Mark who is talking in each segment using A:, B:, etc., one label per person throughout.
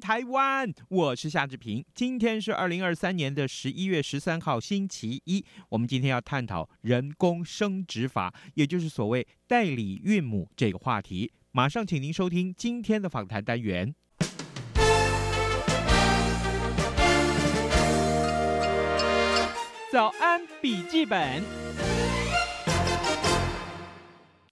A: 台
B: 湾！我是夏志平。今天是二零二三年的十一月十三号，星期一。我们今天要探讨人工生殖法，也就是所谓代理孕母这个话题。马上，请您收听今天的访谈单元。早安笔记本，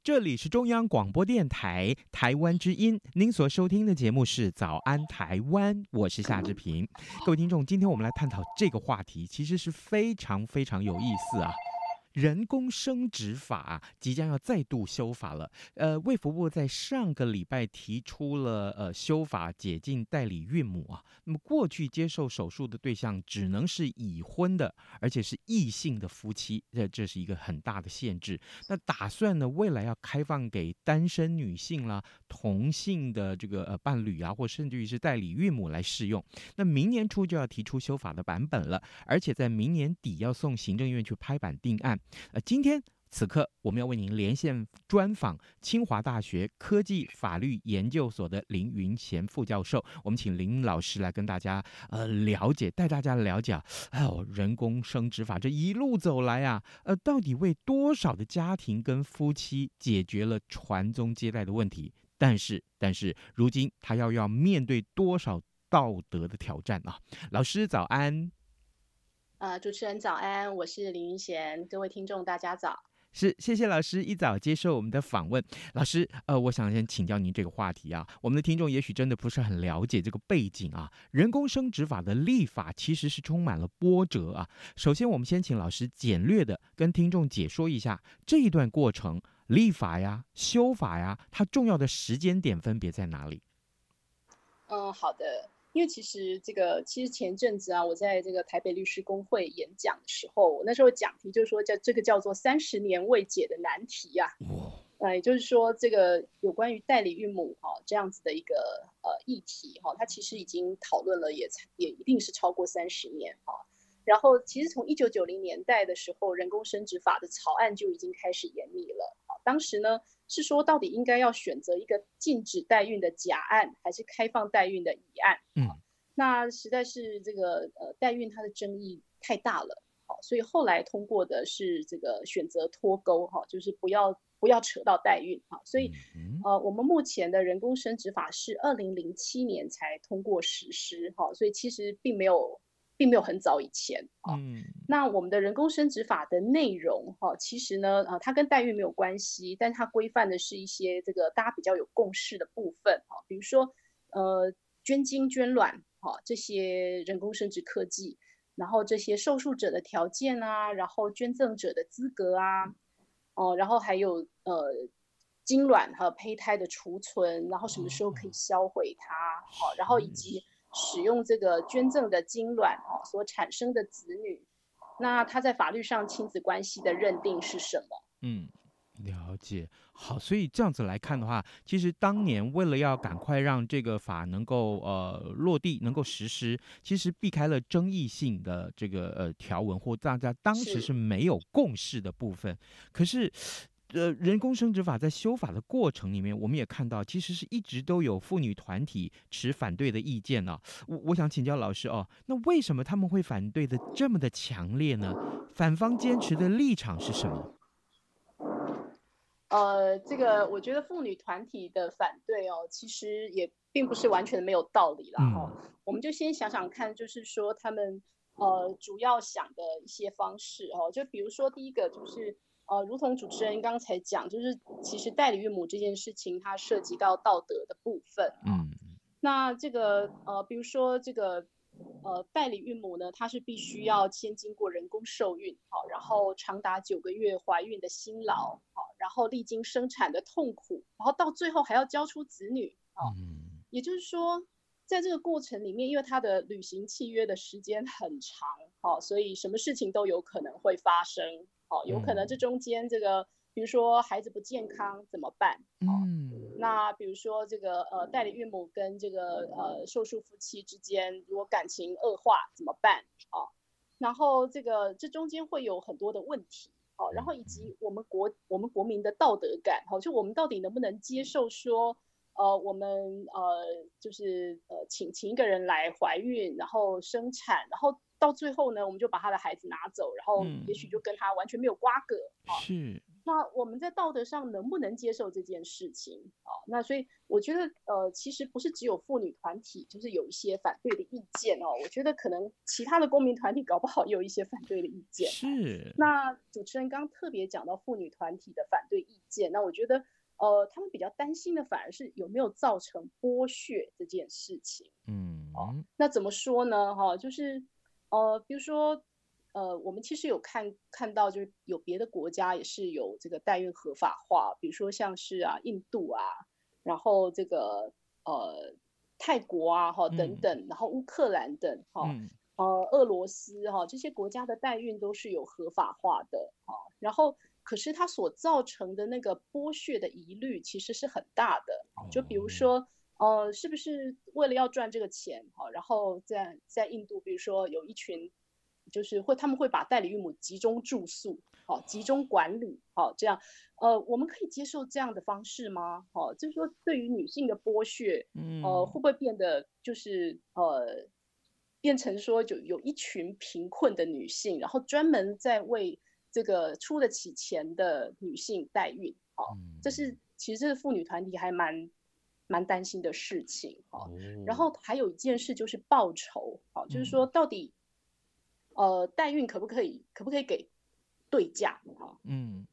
B: 这里是中央广播电台台湾之音，您所收听的节目是《早安台湾》，我是夏志平。各位听众，今天我们来探讨这个话题，其实是非常非常有意思啊。人工生殖法即将要再度修法了。呃，卫福部在上个礼拜提出了呃修法解禁代理孕母啊。那么过去接受手术的对象只能是已婚的，而且是异性的夫妻，这这是一个很大的限制。那打算呢，未来要开放给单身女性啦、同性的这个呃伴侣啊，或甚至于是代理孕母来适用。那明年初就要提出修法的版本了，而且在明年底要送行政院去拍板定案。呃，今天此刻我们要为您连线专访清华大学科技法律研究所的林云贤副教授，我们请林老师来跟大家呃了解，带大家了解，哎呦，人工生殖法这一路走来啊，呃，到底为多少的家庭跟夫妻解决了传宗接代的问题？但是，但是如今他要要面对多少道德的挑战啊？老师早安。
C: 呃，主持人早安，我是林云贤，各位听众大家早。
B: 是，谢谢老师一早接受我们的访问。老师，呃，我想先请教您这个话题啊，我们的听众也许真的不是很了解这个背景啊。人工生殖法的立法其实是充满了波折啊。首先，我们先请老师简略的跟听众解说一下这一段过程，立法呀、修法呀，它重要的时间点分别在哪里？
C: 嗯，好的。因为其实这个，其实前阵子啊，我在这个台北律师公会演讲的时候，我那时候讲题就是说叫这个叫做三十年未解的难题呀、啊。呃，也就是说这个有关于代理孕母哈、哦、这样子的一个呃议题哈、哦，它其实已经讨论了也也一定是超过三十年哈、哦。然后其实从一九九零年代的时候，人工生殖法的草案就已经开始研拟了。啊，当时呢。是说，到底应该要选择一个禁止代孕的假案，还是开放代孕的乙案？嗯，那实在是这个呃代孕它的争议太大了，好，所以后来通过的是这个选择脱钩哈，就是不要不要扯到代孕哈，所以呃我们目前的人工生殖法是二零零七年才通过实施哈，所以其实并没有。并没有很早以前。啊，嗯，那我们的人工生殖法的内容哈，其实呢，呃，它跟代孕没有关系，但它规范的是一些这个大家比较有共识的部分哈，比如说呃，捐精捐卵哈，这些人工生殖科技，然后这些受术者的条件啊，然后捐赠者的资格啊，哦，然后还有呃，精卵和胚胎的储存，然后什么时候可以销毁它，好，然后以及。使用这个捐赠的精卵哦，所产生的子女，那他在法律上亲子关系的认定是什么？
B: 嗯，了解。好，所以这样子来看的话，其实当年为了要赶快让这个法能够呃落地，能够实施，其实避开了争议性的这个呃条文，或大家当时是没有共识的部分。可是。呃，人工生殖法在修法的过程里面，我们也看到，其实是一直都有妇女团体持反对的意见呢、啊。我我想请教老师哦，那为什么他们会反对的这么的强烈呢？反方坚持的立场是什么？
C: 呃，这个我觉得妇女团体的反对哦，其实也并不是完全没有道理啦。哈、嗯。我们就先想想看，就是说他们呃主要想的一些方式哦，就比如说第一个就是。呃，如同主持人刚才讲，就是其实代理孕母这件事情，它涉及到道德的部分。嗯，那这个呃，比如说这个呃代理孕母呢，她是必须要先经过人工受孕，好，然后长达九个月怀孕的辛劳，好，然后历经生产的痛苦，然后到最后还要交出子女，啊，也就是说，在这个过程里面，因为她的履行契约的时间很长，好，所以什么事情都有可能会发生，好，有可能这中间这个。比如说孩子不健康怎么办？嗯，那比如说这个呃代理孕母跟这个呃受术夫妻之间如果感情恶化怎么办？啊，然后这个这中间会有很多的问题，好，然后以及我们国我们国民的道德感，好，就我们到底能不能接受说，呃，我们呃就是呃请请一个人来怀孕，然后生产，然后到最后呢，我们就把他的孩子拿走，然后也许就跟他完全没有瓜葛，啊，
B: 是。
C: 那我们在道德上能不能接受这件事情啊？那所以我觉得，呃，其实不是只有妇女团体，就是有一些反对的意见哦。我觉得可能其他的公民团体搞不好也有一些反对的意见。
B: 是。
C: 那主持人刚刚特别讲到妇女团体的反对意见，那我觉得，呃，他们比较担心的反而是有没有造成剥削这件事情。嗯。哦，那怎么说呢？哈，就是，呃，比如说。呃，我们其实有看看到，就是有别的国家也是有这个代孕合法化，比如说像是啊印度啊，然后这个呃泰国啊哈等等，嗯、然后乌克兰等哈、嗯、呃俄罗斯哈这些国家的代孕都是有合法化的哈，然后可是它所造成的那个剥削的疑虑其实是很大的，就比如说呃是不是为了要赚这个钱好，然后在在印度比如说有一群。就是会，他们会把代理孕母集中住宿，好，集中管理，好，这样，呃，我们可以接受这样的方式吗？好，就是说，对于女性的剥削，嗯，呃，会不会变得就是呃，变成说就有一群贫困的女性，然后专门在为这个出得起钱的女性代孕？好，这是其实这是妇女团体还蛮蛮担心的事情，哦，然后还有一件事就是报酬，好，就是说到底。呃，代孕可不可以？可不可以给对价？哈，嗯，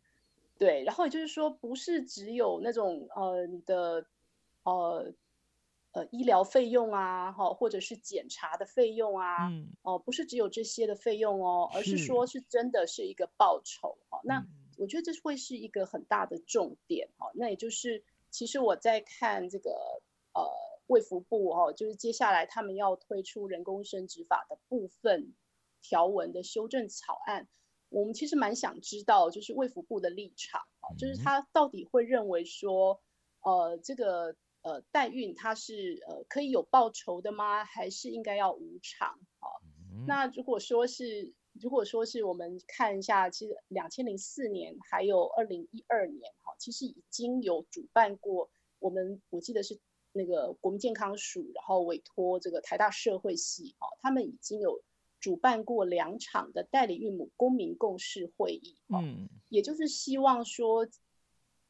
C: 对。然后也就是说，不是只有那种呃你的呃呃医疗费用啊，哈，或者是检查的费用啊，嗯，哦、呃，不是只有这些的费用哦，而是说是真的是一个报酬。哈，那我觉得这会是一个很大的重点。哈，那也就是其实我在看这个呃卫福部哦，就是接下来他们要推出人工生殖法的部分。条文的修正草案，我们其实蛮想知道，就是卫福部的立场啊，就是他到底会认为说，呃，这个呃代孕它是呃可以有报酬的吗？还是应该要无偿？啊，那如果说是，如果说是我们看一下，其实两千零四年还有二零一二年哈，其实已经有主办过，我们我记得是那个国民健康署，然后委托这个台大社会系哦，他们已经有。主办过两场的代理孕母公民共识会议，嗯，也就是希望说，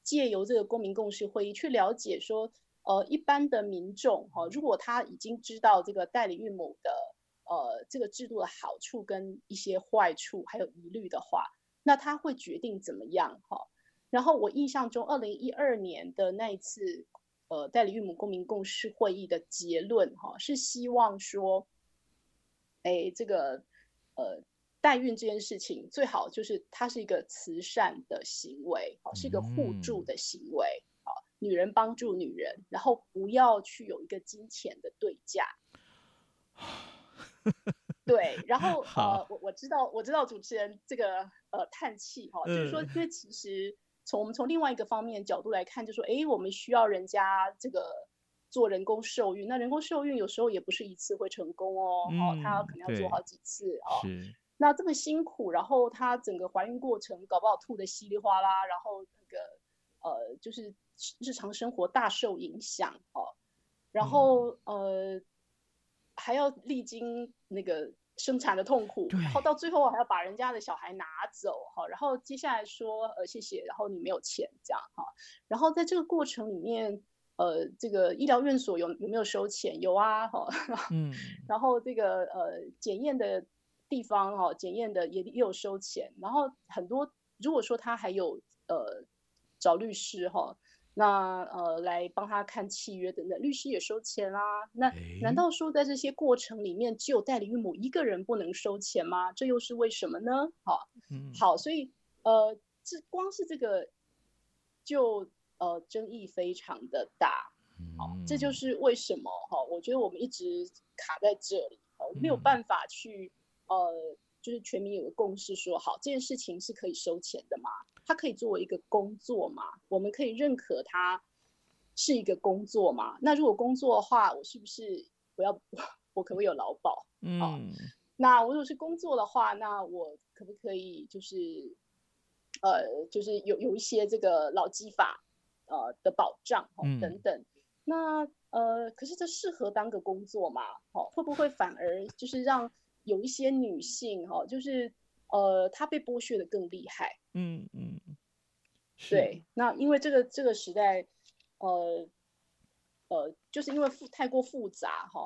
C: 借由这个公民共识会议去了解说，呃，一般的民众哈，如果他已经知道这个代理孕母的呃这个制度的好处跟一些坏处还有疑虑的话，那他会决定怎么样哈。然后我印象中，二零一二年的那一次呃代理孕母公民共识会议的结论哈，是希望说。哎，这个呃，代孕这件事情最好就是它是一个慈善的行为，好，是一个互助的行为，好，女人帮助女人，然后不要去有一个金钱的对价。对，然后呃，我我知道我知道主持人这个呃叹气哈，就是说，因为其实从我们从另外一个方面角度来看，就说，哎，我们需要人家这个。做人工受孕，那人工受孕有时候也不是一次会成功哦，嗯、哦，他可能要做好几次哦。那这么辛苦，然后他整个怀孕过程搞不好吐的稀里哗啦，然后那个呃，就是日常生活大受影响哦。然后、嗯、呃，还要历经那个生产的痛苦，然后到最后还要把人家的小孩拿走哈、哦，然后接下来说呃谢谢，然后你没有钱这样哈、哦，然后在这个过程里面。呃，这个医疗院所有有没有收钱？有啊，哈，嗯，然后这个呃检验的地方哈，检验的也也有收钱，然后很多如果说他还有呃找律师哈，那呃来帮他看契约等等，律师也收钱啦。那难道说在这些过程里面，只有代理孕母一个人不能收钱吗？这又是为什么呢？好，嗯、好，所以呃，这光是这个就呃争议非常的大。好，这就是为什么哈，我觉得我们一直卡在这里，没有办法去呃，就是全民有个共识说，好，这件事情是可以收钱的嘛？它可以作为一个工作嘛？我们可以认可它是一个工作嘛？那如果工作的话，我是不是我要 我可不可以有劳保？嗯，那我如果是工作的话，那我可不可以就是呃，就是有有一些这个劳基法呃的保障哦等等。那呃，可是这适合当个工作嘛？哦，会不会反而就是让有一些女性哈，就是呃，她被剥削的更厉害？嗯嗯，对。那因为这个这个时代，呃呃，就是因为复太过复杂哈，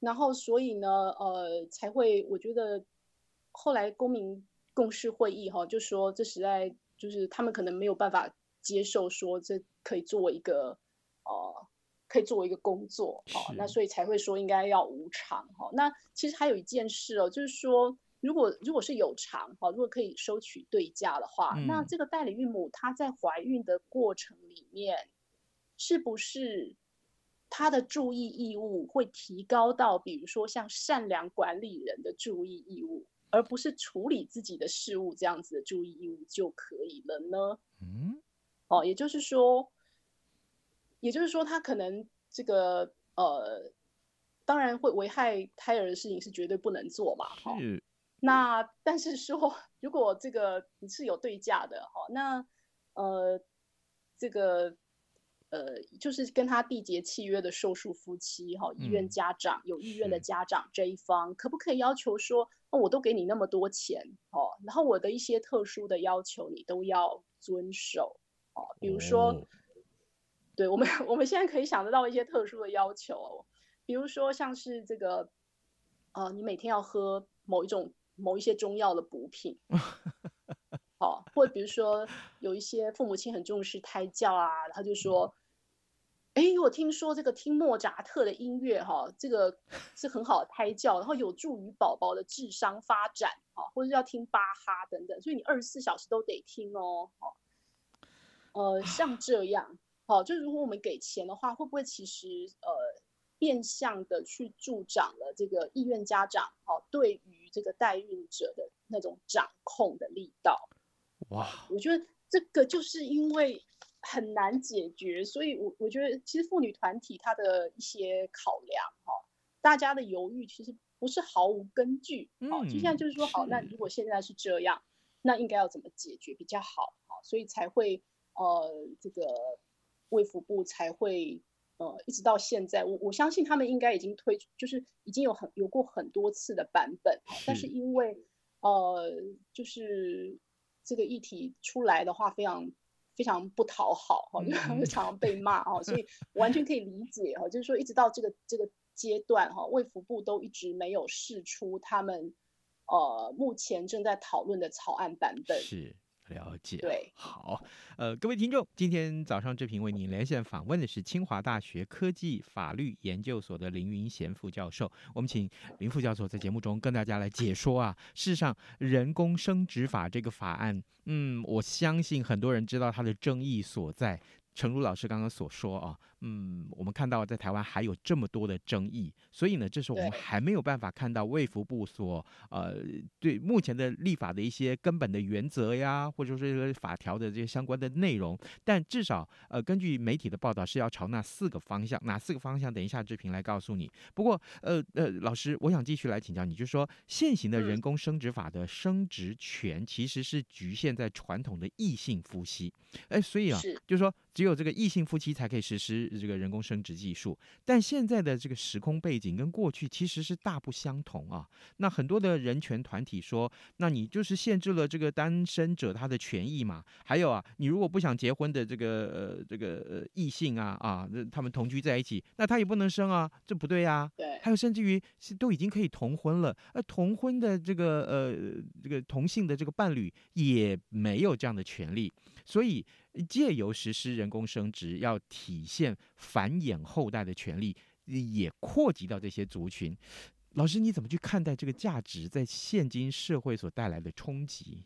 C: 然后所以呢，呃，才会我觉得后来公民共识会议哈，就说这时代就是他们可能没有办法接受说这可以作为一个呃。可以作为一个工作，哦，那所以才会说应该要无偿，哈。那其实还有一件事哦，就是说，如果如果是有偿，哈，如果可以收取对价的话，嗯，那这个代理孕母她在怀孕的过程里面，是不是她的注意义务会提高到，比如说像善良管理人的注意义务，而不是处理自己的事务这样子的注意义务就可以了呢？嗯，哦，也就是说。也就是说，他可能这个呃，当然会危害胎儿的事情是绝对不能做嘛。哈，那但是说，如果这个你是有对价的哈，那呃，这个呃，就是跟他缔结契约的受术夫妻哈，意愿家长有意愿的家长这一方，可不可以要求说，哦，我都给你那么多钱哦，然后我的一些特殊的要求你都要遵守哦，比如说。对我们，我们现在可以想得到一些特殊的要求哦，比如说像是这个，呃，你每天要喝某一种某一些中药的补品，好，或者比如说有一些父母亲很重视胎教啊，他就说，哎，我听说这个听莫扎特的音乐哈，这个 是很好的胎教，然后有助于宝宝的智商发展，哦，或者要听巴哈等等，所以你二十四小时都得听哦，呃，像这样。好，就是如果我们给钱的话，会不会其实呃变相的去助长了这个意愿家长好对于这个代孕者的那种掌控的力道？哇，我觉得这个就是因为很难解决，所以我我觉得其实妇女团体它的一些考量哈，大家的犹豫其实不是毫无根据。好，就现在就是说好，那如果现在是这样，那应该要怎么解决比较好？好，所以才会呃这个。卫福部才会，呃，一直到现在，我我相信他们应该已经推，就是已经有很有过很多次的版本，但是因为，呃，就是这个议题出来的话，非常非常不讨好哈，因为常常被骂哈，所以完全可以理解哈，就是说一直到这个这个阶段哈，卫福部都一直没有释出他们，呃，目前正在讨论的草案版本。
B: 是。了解，
C: 对，
B: 好，呃，各位听众，今天早上这平为您连线访问的是清华大学科技法律研究所的林云贤副教授，我们请林副教授在节目中跟大家来解说啊，事实上，人工生殖法这个法案，嗯，我相信很多人知道它的争议所在。诚如老师刚刚所说啊，嗯，我们看到在台湾还有这么多的争议，所以呢，这是我们还没有办法看到卫福部所呃对目前的立法的一些根本的原则呀，或者说是法条的这些相关的内容。但至少呃，根据媒体的报道是要朝那四个方向，哪四个方向？等一下志平来告诉你。不过呃呃，老师，我想继续来请教你，就是说现行的人工生殖法的生殖权其实是局限在传统的异性夫妻，哎，所以啊，就是说。只有这个异性夫妻才可以实施这个人工生殖技术，但现在的这个时空背景跟过去其实是大不相同啊。那很多的人权团体说，那你就是限制了这个单身者他的权益嘛？还有啊，你如果不想结婚的这个呃这个呃异性啊啊，那他们同居在一起，那他也不能生啊，这不对啊。对。还有甚至于是都已经可以同婚了，而同婚的这个呃这个同性的这个伴侣也没有这样的权利，所以。借由实施人工生殖，要体现繁衍后代的权利，也扩及到这些族群。老师，你怎么去看待这个价值在现今社会所带来的冲击？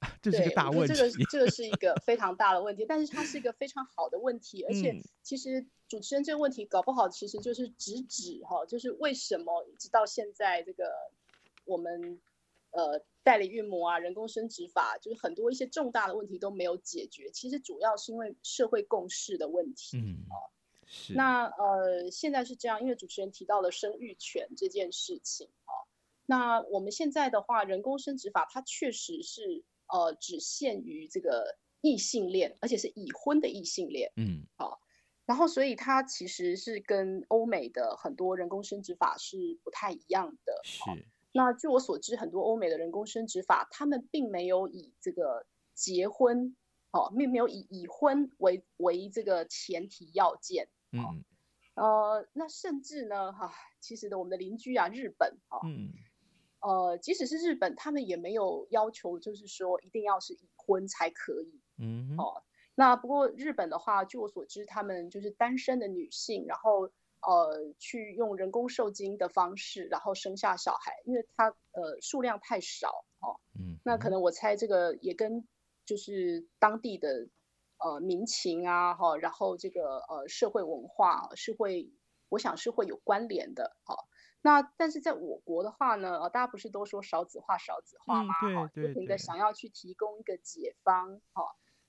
B: 这是个大问题。
C: 这个这个是一个非常大的问题，但是它是一个非常好的问题，而且其实主持人这个问题搞不好其实就是直指哈，就是为什么一直到现在这个我们呃代理孕母啊、人工生殖法，就是很多一些重大的问题都没有解决，其实主要是因为社会共识的问题。
B: 嗯，是。
C: 那呃现在是这样，因为主持人提到了生育权这件事情啊，那我们现在的话，人工生殖法它确实是。呃，只限于这个异性恋，而且是已婚的异性恋。
B: 嗯，
C: 好、哦，然后所以它其实是跟欧美的很多人工生殖法是不太一样的。
B: 是。
C: 哦、那据我所知，很多欧美的人工生殖法，他们并没有以这个结婚，哦，并没有以已婚为为这个前提要件。哦、
B: 嗯。
C: 呃，那甚至呢，哈、啊，其实的我们的邻居啊，日本，哈、哦。
B: 嗯。
C: 呃，即使是日本，他们也没有要求，就是说一定要是已婚才可以。
B: 嗯，
C: 哦，那不过日本的话，据我所知，他们就是单身的女性，然后呃，去用人工受精的方式，然后生下小孩，因为它呃数量太少，哦，
B: 嗯，
C: 那可能我猜这个也跟就是当地的呃民情啊，哈、哦，然后这个呃社会文化是会，我想是会有关联的，哈、哦。那但是在我国的话呢，呃，大家不是都说少子化少子化
B: 吗？
C: 不停的想要去提供一个解方，哈、哦。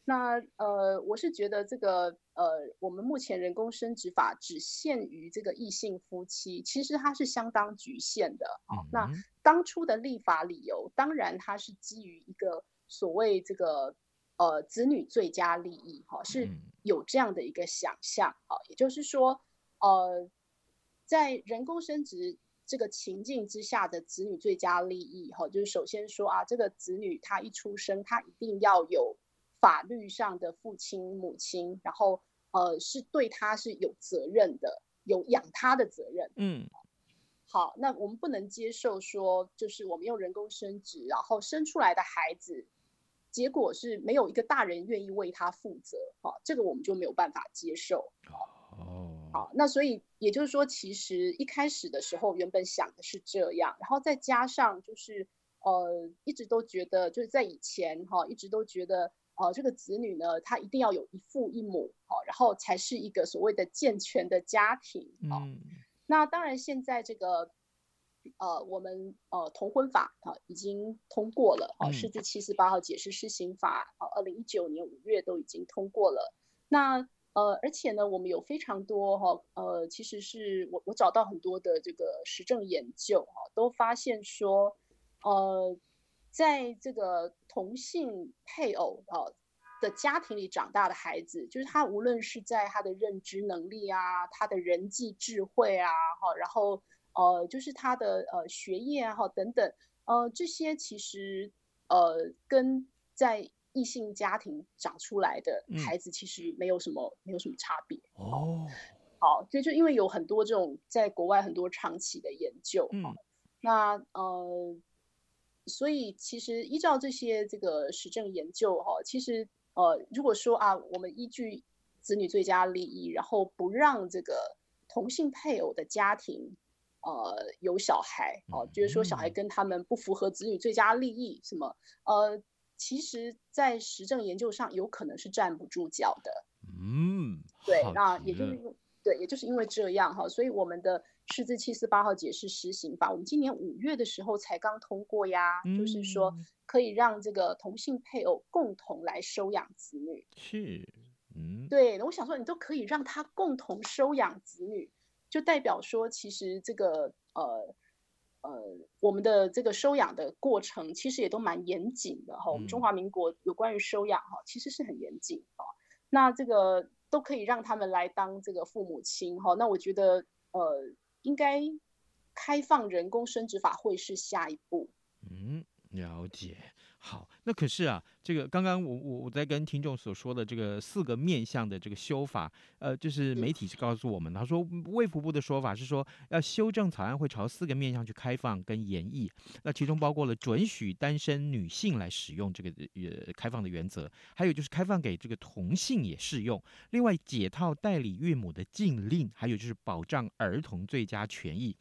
C: 那呃，我是觉得这个呃，我们目前人工生殖法只限于这个异性夫妻，其实它是相当局限的。哦、
B: 嗯。
C: 那当初的立法理由，当然它是基于一个所谓这个呃子女最佳利益，哈、哦，是有这样的一个想象，哈、哦，也就是说，呃。在人工生殖这个情境之下的子女最佳利益，哈，就是首先说啊，这个子女他一出生，他一定要有法律上的父亲母亲，然后呃是对他是有责任的，有养他的责任。
B: 嗯，
C: 好，那我们不能接受说，就是我们用人工生殖，然后生出来的孩子，结果是没有一个大人愿意为他负责，哈，这个我们就没有办法接受。
B: 哦。
C: 好，那所以也就是说，其实一开始的时候，原本想的是这样，然后再加上就是，呃，一直都觉得就是在以前哈，一直都觉得，呃，这个子女呢，他一定要有一父一母，好，然后才是一个所谓的健全的家庭。
B: 嗯。
C: 那当然，现在这个，呃，我们呃同婚法啊已经通过了，哦，释字七十八号解释施行法啊，二零一九年五月都已经通过了。那呃，而且呢，我们有非常多哈，呃，其实是我我找到很多的这个实证研究哈，都发现说，呃，在这个同性配偶啊的家庭里长大的孩子，就是他无论是在他的认知能力啊，他的人际智慧啊，哈，然后呃，就是他的呃学业啊，哈等等，呃，这些其实呃跟在异性家庭长出来的孩子其实没有什么、嗯、没有什么差别。
B: 哦。
C: 好，这就因为有很多这种在国外很多长期的研究，
B: 嗯，
C: 那呃，所以其实依照这些这个实证研究哈，其实呃，如果说啊，我们依据子女最佳利益，然后不让这个同性配偶的家庭呃有小孩，哦、呃，就是说小孩跟他们不符合子女最佳利益，什么呃。其实，在实证研究上，有可能是站不住脚的。
B: 嗯，
C: 对，那也就是对，也就是因为这样哈，所以我们的释字七四八号解释施行法，我们今年五月的时候才刚通过呀。嗯，就是说可以让这个同性配偶共同来收养子女。
B: 是，嗯，
C: 对。那我想说，你都可以让他共同收养子女，就代表说，其实这个呃。呃，我们的这个收养的过程其实也都蛮严谨的哈。我们中华民国有关于收养哈，其实是很严谨哈。那这个都可以让他们来当这个父母亲哈。那我觉得呃，应该开放人工生殖法会是下一步。
B: 嗯，了解。好，那可是啊，这个刚刚我我我在跟听众所说的这个四个面向的这个修法，呃，就是媒体是告诉我们，他说卫福部的说法是说要修正草案会朝四个面向去开放跟研议，那其中包括了准许单身女性来使用这个呃开放的原则，还有就是开放给这个同性也适用，另外解套代理孕母的禁令，还有就是保障儿童最佳权益。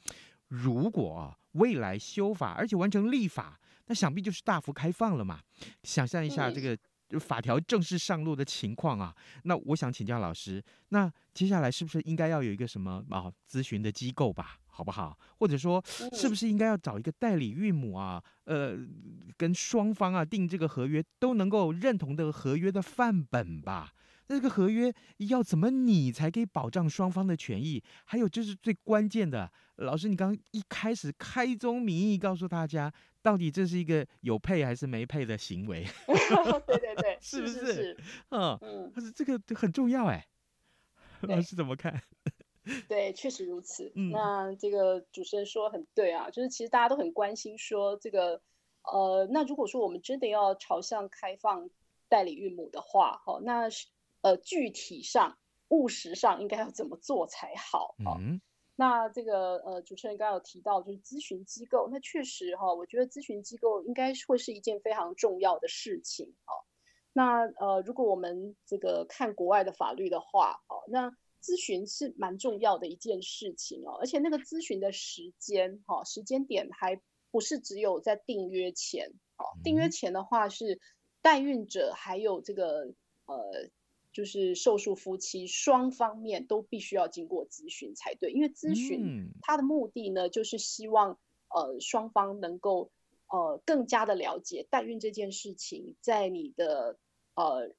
B: 如果啊未来修法而且完成立法。那想必就是大幅开放了嘛？想象一下这个法条正式上路的情况啊。那我想请教老师，那接下来是不是应该要有一个什么啊咨询的机构吧？好不好？或者说，是不是应该要找一个代理孕母啊？呃，跟双方啊订这个合约都能够认同的合约的范本吧？那这个合约要怎么拟才可以保障双方的权益？还有就是最关键的，老师，你刚刚一开始开宗明义告诉大家。到底这是一个有配还是没配的行为？
C: 对对对，
B: 是不是？
C: 是是是
B: 嗯嗯，可是这个很重要哎，老师怎么看？
C: 对，确实如此。嗯，那这个主持人说很对啊，就是其实大家都很关心说这个呃，那如果说我们真的要朝向开放代理孕母的话，哈，那呃具体上务实上应该要怎么做才好？嗯。那这个呃，主持人刚刚有提到，就是咨询机构，那确实哈，我觉得咨询机构应该会是一件非常重要的事情啊。那呃，如果我们这个看国外的法律的话，哦，那咨询是蛮重要的一件事情哦，而且那个咨询的时间哈，时间点还不是只有在订约前，哦，订约前的话是代孕者还有这个呃。就是受诉夫妻双方面都必须要经过咨询才对，因为咨询它的目的呢，就是希望呃双方能够呃更加的了解代孕这件事情，在你的呃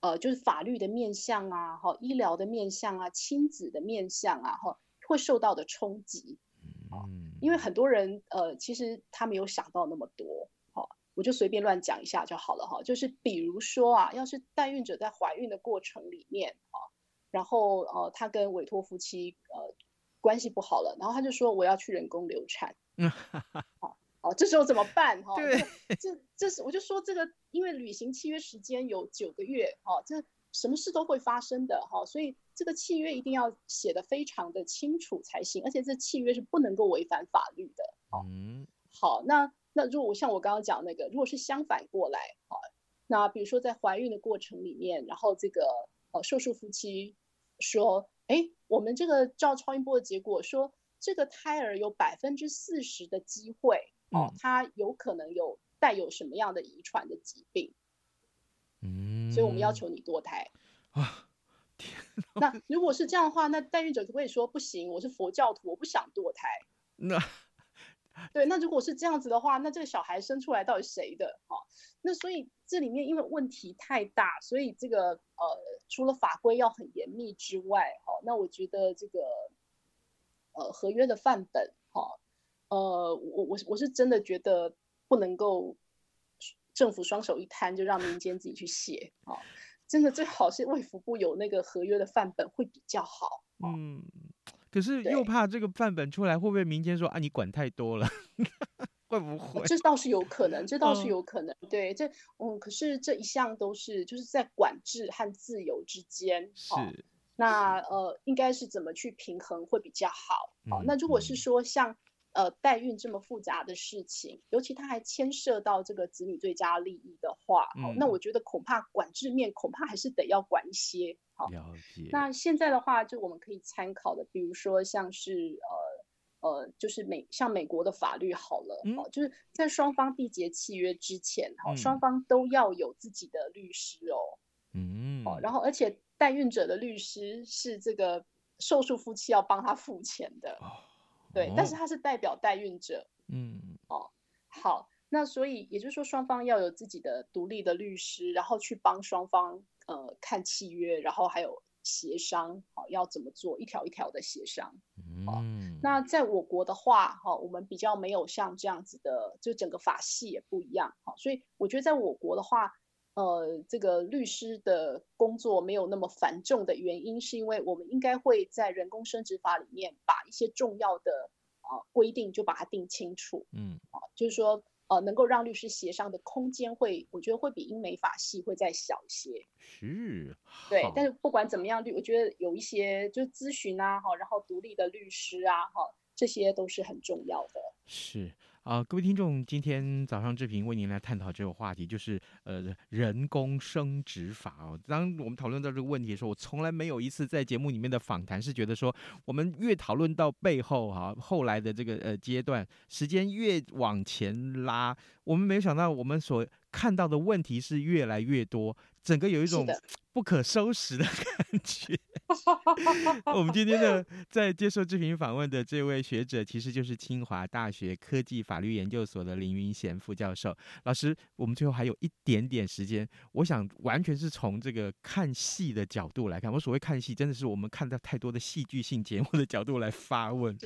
C: 呃就是法律的面向啊，哈医疗的面向啊，亲子的面向啊，哈会受到的冲击，因为很多人呃其实他没有想到那么多。我就随便乱讲一下就好了哈，就是比如说啊，要是代孕者在怀孕的过程里面啊，然后呃，他跟委托夫妻呃关系不好了，然后他就说我要去人工流产，嗯，好，好，这时候怎么办哈？对，这这是我就说这个，因为履行契约时间有九个月，哈，这什么事都会发生的哈，所以这个契约一定要写的非常的清楚才行，而且这契约是不能够违反法律的，嗯，好，那。那如果像我刚刚讲那个，如果是相反过来，啊，那比如说在怀孕的过程里面，然后这个呃受术夫妻说，哎，我们这个照超音波的结果说，这个胎儿有百分之四十的机会，哦，他有可能有带有什么样的遗传的疾病，嗯，所以我们要求你堕胎啊。天，那如果是这样的话，那代孕者可不可以说不行？我是佛教徒，我不想堕胎。那。对，那如果是这样子的话，那这个小孩生出来到底谁的？哈，那所以这里面因为问题太大，所以这个呃，除了法规要很严密之外，哈，那我觉得这个呃合约的范本，哈，呃，我我我是真的觉得不能够政府双手一摊就让民间自己去写，啊，真的最好是卫福部有那个合约的范本会比较好，嗯。
B: 可是又怕这个范本出来，会不会民间说啊，你管太多了？会不会？
C: 这倒是有可能，这倒是有可能。嗯、对，这嗯，可是这一向都是就是在管制和自由之间。是。哦、那呃，应该是怎么去平衡会比较好？好、嗯哦，那如果是说像呃代孕这么复杂的事情，尤其它还牵涉到这个子女最佳利益的话，哦、嗯，那我觉得恐怕管制面恐怕还是得要管一些。好，了解。那现在的话，就我们可以参考的，比如说像是呃呃，就是美像美国的法律好了，嗯、哦，就是在双方缔结契约之前，哈、哦，双、嗯、方都要有自己的律师哦，嗯，哦，然后而且代孕者的律师是这个受诉夫妻要帮他付钱的，哦、对，但是他是代表代孕者，嗯，哦，好，那所以也就是说，双方要有自己的独立的律师，然后去帮双方。呃，看契约，然后还有协商，好、哦，要怎么做，一条一条的协商。哦、嗯，那在我国的话，哈、哦，我们比较没有像这样子的，就整个法系也不一样，好、哦，所以我觉得在我国的话，呃，这个律师的工作没有那么繁重的原因，是因为我们应该会在人工生殖法里面把一些重要的啊、呃、规定就把它定清楚。嗯，啊、哦，就是说。呃，能够让律师协商的空间会，我觉得会比英美法系会再小一些。
B: 是，
C: 对。但是不管怎么样，律我觉得有一些就是咨询啊，哈，然后独立的律师啊，哈，这些都是很重要的。
B: 是。啊、呃，各位听众，今天早上志平为您来探讨这个话题，就是呃人工生殖法哦。当我们讨论到这个问题的时候，我从来没有一次在节目里面的访谈是觉得说，我们越讨论到背后哈、啊，后来的这个呃阶段，时间越往前拉，我们没有想到我们所看到的问题是越来越多，整个有一种不可收拾的 感觉。我们今天的在接受志平访问的这位学者，其实就是清华大学科技法律研究所的林云贤副教授。老师，我们最后还有一点点时间，我想完全是从这个看戏的角度来看。我所谓看戏，真的是我们看到太多的戏剧性节目的角度来发问。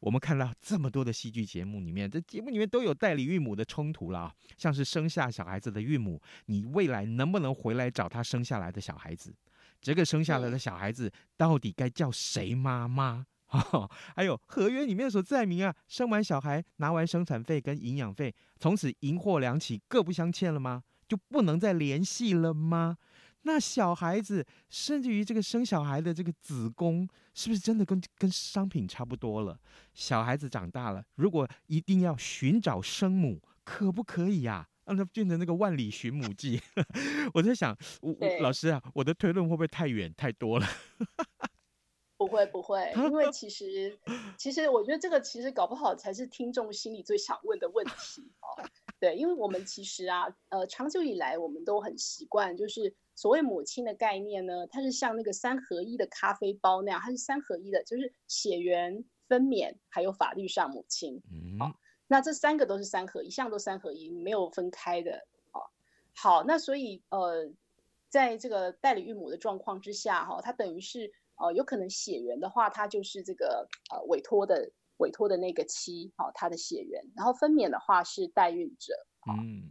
B: 我们看到这么多的戏剧节目里面，这节目里面都有代理孕母的冲突了啊，像是生下小孩子的孕母，你未来能不能回来找他生下来的小孩子？这个生下来的小孩子到底该叫谁妈妈？哦，还有合约里面所载明啊，生完小孩拿完生产费跟营养费，从此银货两起各不相欠了吗？就不能再联系了吗？那小孩子甚至于这个生小孩的这个子宫，是不是真的跟跟商品差不多了？小孩子长大了，如果一定要寻找生母，可不可以呀？让它变成那个万里寻母记，我在想，我老师啊，我的推论会不会太远太多了？
C: 不会不会，因为其实 其实我觉得这个其实搞不好才是听众心里最想问的问题哦。对，因为我们其实啊，呃，长久以来我们都很习惯，就是所谓母亲的概念呢，它是像那个三合一的咖啡包那样，它是三合一的，就是血缘、分娩还有法律上母亲。嗯。哦那这三个都是三合一，一向都三合一，没有分开的。哦，好，那所以呃，在这个代理孕母的状况之下，哈，它等于是呃，有可能血缘的话，它就是这个呃委托的委托的那个妻，好，他的血缘，然后分娩的话是代孕者。嗯，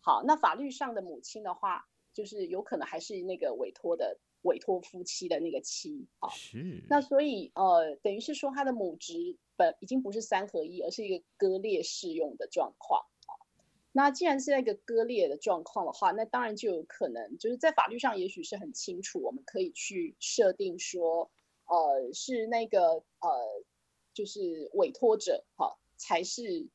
C: 好，那法律上的母亲的话，就是有可能还是那个委托的委托夫妻的那个妻。好，是。那所以呃，等于是说他的母职。本已经不是三合一，而是一个割裂适用的状况啊。那既然是一个割裂的状况的话，那当然就有可能就是在法律上也许是很清楚，我们可以去设定说，呃，是那个呃，就是委托者哈、啊，才是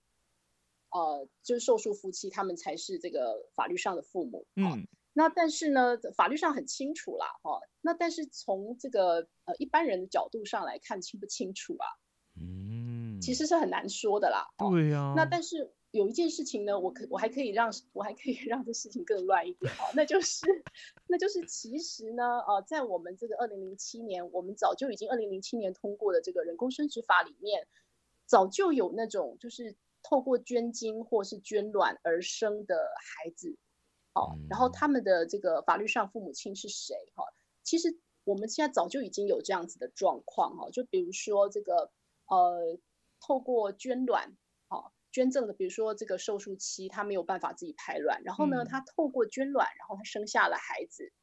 C: 呃，就是受诉夫妻他们才是这个法律上的父母。啊、嗯。那但是呢，法律上很清楚啦，哈、啊。那但是从这个呃一般人的角度上来看，清不清楚啊？嗯，其实是很难说的啦。对呀、啊。那但是有一件事情呢，我可我还可以让我还可以 让这事情更乱一点哦，那就是那就是其实呢，呃，在我们这个二零零七年，我们早就已经二零零七年通过的这个人工生殖法里面，早就有那种就是透过捐精或是捐卵而生的孩子，哦，然后他们的这个法律上父母亲是谁？哈，其实我们现在早就已经有这样子的状况哈，就比如说这个。呃，透过捐卵，好、哦、捐赠的，比如说这个受术期，他没有办法自己排卵，然后呢，他透过捐卵，然后他生下了孩子，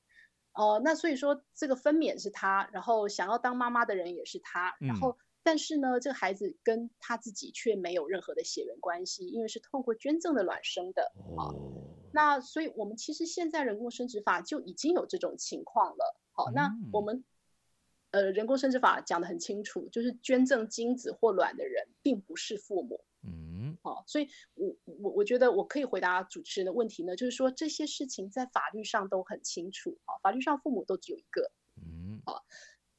C: 呃，那所以说这个分娩是他，然后想要当妈妈的人也是他，然后但是呢，这个孩子跟他自己却没有任何的血缘关系，因为是透过捐赠的卵生的啊、哦。那所以我们其实现在人工生殖法就已经有这种情况了，好，那我们。呃，人工生殖法讲得很清楚，就是捐赠精子或卵的人并不是父母。嗯，好、哦，所以我我我觉得我可以回答主持人的问题呢，就是说这些事情在法律上都很清楚，啊、哦，法律上父母都只有一个。嗯，好、哦，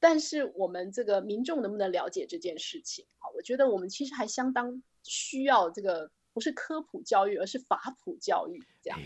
C: 但是我们这个民众能不能了解这件事情？好、哦，我觉得我们其实还相当需要这个不是科普教育，而是法普教育这样。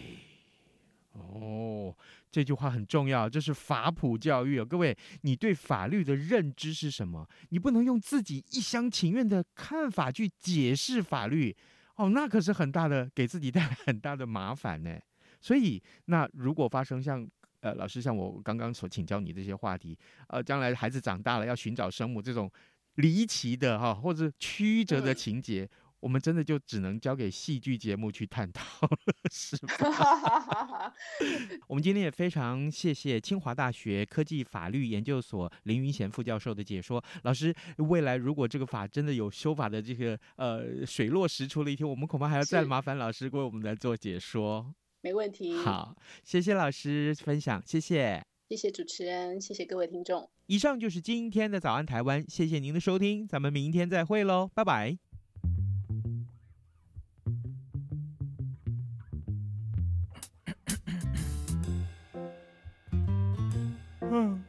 B: 哦。这句话很重要，这是法普教育哦。各位，你对法律的认知是什么？你不能用自己一厢情愿的看法去解释法律哦，那可是很大的，给自己带来很大的麻烦呢。所以，那如果发生像呃老师像我刚刚所请教你这些话题，呃，将来孩子长大了要寻找生母这种离奇的哈、哦、或者曲折的情节，我们真的就只能交给戏剧节目去探讨了，是吧？我们今天也非常谢谢清华大学科技法律研究所林云贤副教授的解说。老师，未来如果这个法真的有修法的这个呃水落石出了一天，我们恐怕还要再麻烦老师为我们来做解说。
C: 没问题。
B: 好，谢谢老师分享，谢谢。
C: 谢谢主持人，谢谢各位听众。
B: 以上就是今天的早安台湾，谢谢您的收听，咱们明天再会喽，拜拜。嗯。